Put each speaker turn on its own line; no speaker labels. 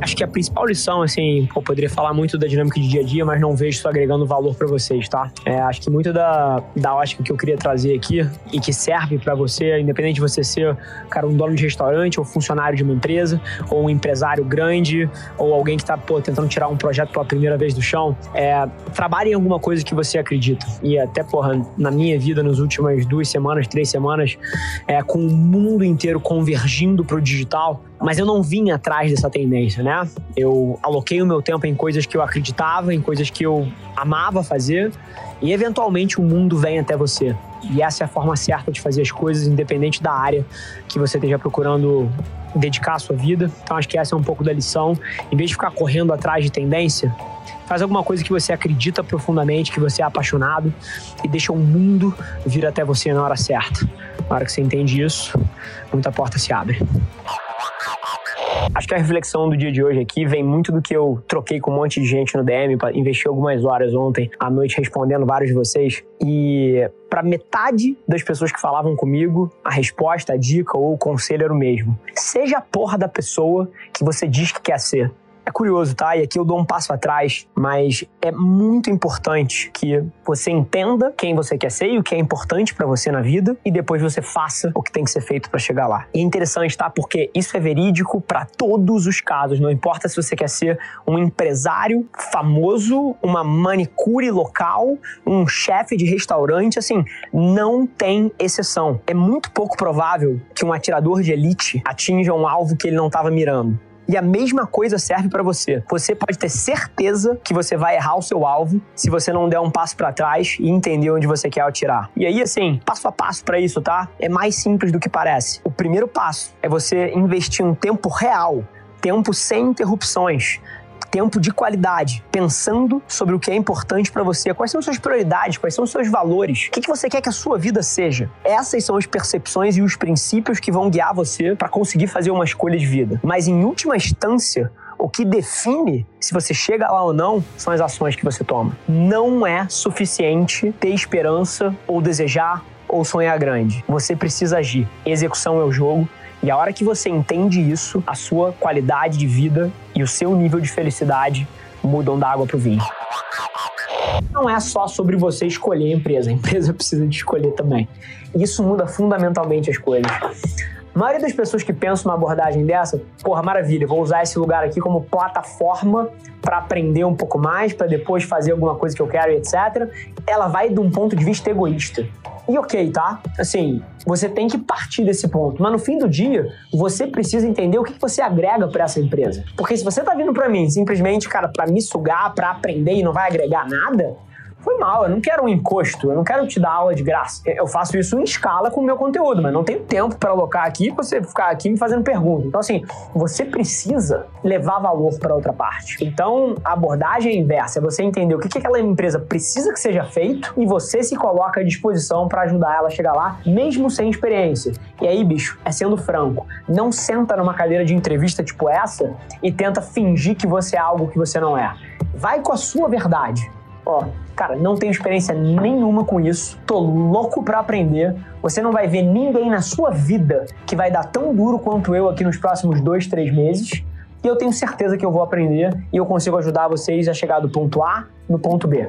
Acho que a principal lição, assim, eu poderia falar muito da dinâmica de dia a dia, mas não vejo isso agregando valor para vocês, tá? É, acho que muito da, da ótica que eu queria trazer aqui e que serve para você, independente de você ser, cara, um dono de restaurante ou funcionário de uma empresa, ou um empresário grande, ou alguém que tá, pô, tentando tirar um projeto pela primeira vez do chão, é, trabalhe em alguma coisa que você acredita. E até, porra, na minha vida, nas últimas duas semanas, três semanas, é, com o mundo inteiro convergindo pro digital, mas eu não vim atrás dessa tendência, né? Eu aloquei o meu tempo em coisas que eu acreditava, em coisas que eu amava fazer, e eventualmente o mundo vem até você. E essa é a forma certa de fazer as coisas, independente da área que você esteja procurando dedicar a sua vida. Então acho que essa é um pouco da lição. Em vez de ficar correndo atrás de tendência, faz alguma coisa que você acredita profundamente, que você é apaixonado e deixa o mundo vir até você na hora certa. Na hora que você entende isso, muita porta se abre. Acho que a reflexão do dia de hoje aqui vem muito do que eu troquei com um monte de gente no DM, investi algumas horas ontem à noite respondendo vários de vocês. E para metade das pessoas que falavam comigo, a resposta, a dica ou o conselho era o mesmo. Seja a porra da pessoa que você diz que quer ser. É curioso, tá? E aqui eu dou um passo atrás, mas é muito importante que você entenda quem você quer ser e o que é importante para você na vida e depois você faça o que tem que ser feito para chegar lá. E é interessante, tá? Porque isso é verídico para todos os casos. Não importa se você quer ser um empresário famoso, uma manicure local, um chefe de restaurante, assim, não tem exceção. É muito pouco provável que um atirador de elite atinja um alvo que ele não estava mirando. E a mesma coisa serve para você. Você pode ter certeza que você vai errar o seu alvo se você não der um passo para trás e entender onde você quer atirar. E aí, assim, passo a passo para isso, tá? É mais simples do que parece. O primeiro passo é você investir um tempo real tempo sem interrupções tempo de qualidade, pensando sobre o que é importante para você, quais são suas prioridades, quais são seus valores, o que, que você quer que a sua vida seja. Essas são as percepções e os princípios que vão guiar você para conseguir fazer uma escolha de vida. Mas em última instância, o que define se você chega lá ou não são as ações que você toma. Não é suficiente ter esperança ou desejar ou sonhar grande. Você precisa agir. Execução é o jogo e a hora que você entende isso, a sua qualidade de vida e o seu nível de felicidade mudam da água para o vinho. Não é só sobre você escolher a empresa, a empresa precisa de escolher também. Isso muda fundamentalmente as coisas. A maioria das pessoas que pensam uma abordagem dessa, porra, maravilha, vou usar esse lugar aqui como plataforma para aprender um pouco mais, para depois fazer alguma coisa que eu quero, etc. Ela vai de um ponto de vista egoísta. E ok, tá? Assim, você tem que partir desse ponto. Mas no fim do dia, você precisa entender o que você agrega para essa empresa. Porque se você tá vindo para mim simplesmente, cara, para me sugar, para aprender e não vai agregar nada, foi mal, eu não quero um encosto, eu não quero te dar aula de graça. Eu faço isso em escala com o meu conteúdo, mas não tenho tempo para alocar aqui pra você ficar aqui me fazendo perguntas. Então, assim, você precisa levar valor para outra parte. Então, a abordagem é inversa, é você entender o que, que aquela empresa precisa que seja feito e você se coloca à disposição para ajudar ela a chegar lá, mesmo sem experiência. E aí, bicho, é sendo franco, não senta numa cadeira de entrevista tipo essa e tenta fingir que você é algo que você não é. Vai com a sua verdade ó, cara, não tenho experiência nenhuma com isso, tô louco para aprender. Você não vai ver ninguém na sua vida que vai dar tão duro quanto eu aqui nos próximos dois, três meses. E eu tenho certeza que eu vou aprender e eu consigo ajudar vocês a chegar do ponto A no ponto B.